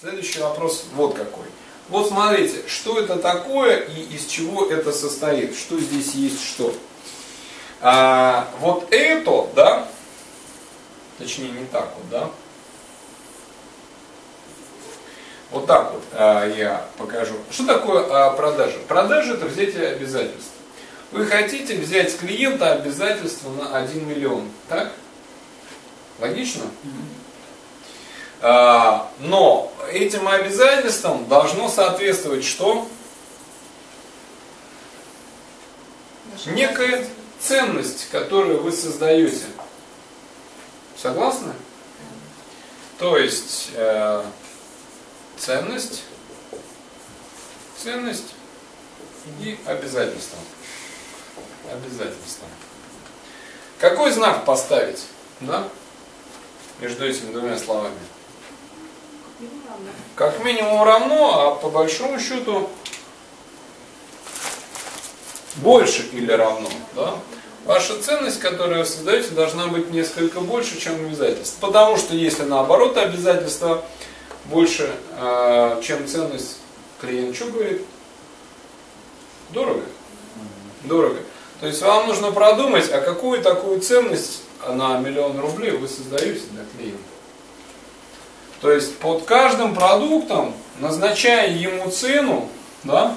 Следующий вопрос вот какой. Вот смотрите, что это такое и из чего это состоит, что здесь есть что. А, вот это, да, точнее не так вот, да, вот так вот а, я покажу. Что такое а, продажа? Продажа это взятие обязательств. Вы хотите взять с клиента обязательства на 1 миллион, так? Логично? А, но этим обязательствам должно соответствовать что? Некая ценность, которую вы создаете. Согласны? То есть э, ценность, ценность и обязательство. Обязательство. Какой знак поставить? Да? Между этими двумя словами. Как минимум равно, а по большому счету больше или равно. Да? Ваша ценность, которую вы создаете, должна быть несколько больше, чем обязательство. Потому что если наоборот обязательство больше, э, чем ценность, клиент что говорит? Дорого. Дорого. То есть вам нужно продумать, а какую такую ценность на миллион рублей вы создаете для клиента. То есть под каждым продуктом, назначая ему цену, да,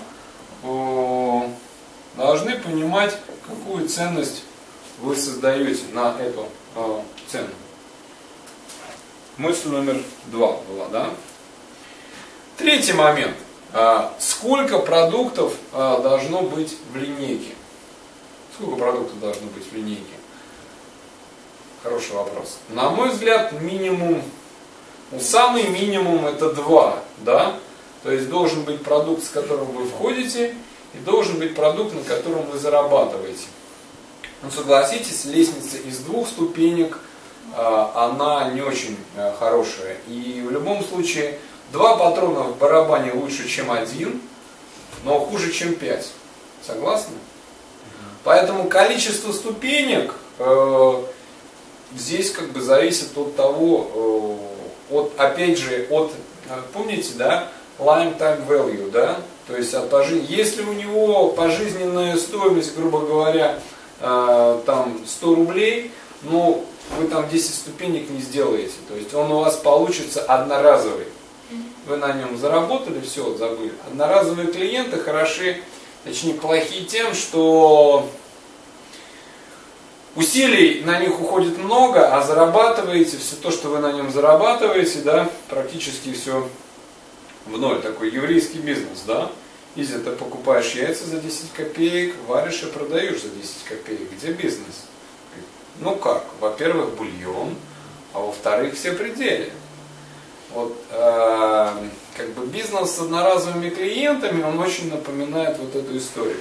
должны понимать, какую ценность вы создаете на эту цену. Мысль номер два была, да? Третий момент. А, сколько продуктов а, должно быть в линейке? Сколько продуктов должно быть в линейке? Хороший вопрос. На мой взгляд, минимум, ну, самый минимум это два, да? То есть должен быть продукт, с которым вы входите, и должен быть продукт, на котором вы зарабатываете. Ну, согласитесь, лестница из двух ступенек – а, она не очень э, хорошая. И в любом случае, два патрона в барабане лучше, чем один, но хуже, чем пять. Согласны? Поэтому количество ступенек э, здесь как бы зависит от того, э, от, опять же, от, э, помните, да, lifetime value, да, то есть от пожи... если у него пожизненная стоимость, грубо говоря, э, там 100 рублей, ну, вы там 10 ступенек не сделаете. То есть он у вас получится одноразовый. Вы на нем заработали, все, забыли. Одноразовые клиенты хороши, точнее плохие тем, что усилий на них уходит много, а зарабатываете все то, что вы на нем зарабатываете, да, практически все в ноль. Такой еврейский бизнес, да. Изи, ты покупаешь яйца за 10 копеек, варишь и продаешь за 10 копеек. Где бизнес? Ну как? Во-первых, бульон, а во-вторых, все пределы. Вот э, как бы бизнес с одноразовыми клиентами, он очень напоминает вот эту историю.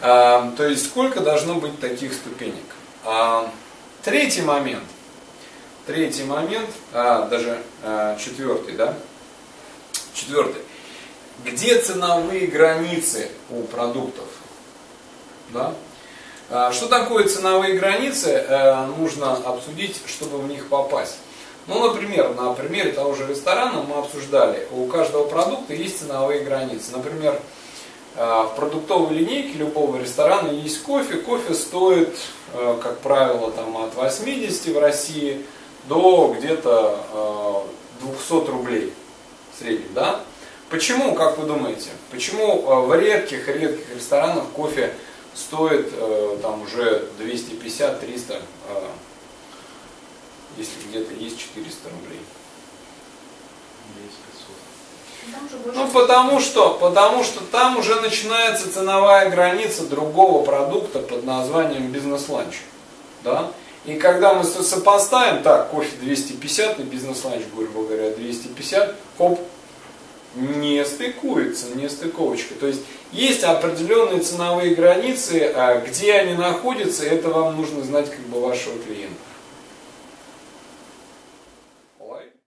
Э, то есть сколько должно быть таких ступенек? Э, третий момент. Третий момент, а, даже а, четвертый, да? Четвертый. Где ценовые границы у продуктов? Да? А, что такое ценовые границы, э, нужно обсудить, чтобы в них попасть. Ну, например, на примере того же ресторана мы обсуждали, у каждого продукта есть ценовые границы. Например, в продуктовой линейке любого ресторана есть кофе. Кофе стоит, э, как правило, там, от 80 в России до где-то 200 рублей в среднем. Да? Почему, как вы думаете, почему в редких-редких ресторанах кофе стоит э, там уже 250-300, э, если где-то есть 400 рублей. Ну, потому что, потому что там уже начинается ценовая граница другого продукта под названием бизнес-ланч. Да? И когда мы сопоставим, так, кофе 250 и бизнес-ланч, грубо говоря, 250, хоп, не стыкуется, не стыковочка. То есть есть определенные ценовые границы, а где они находятся, это вам нужно знать как бы вашего клиента.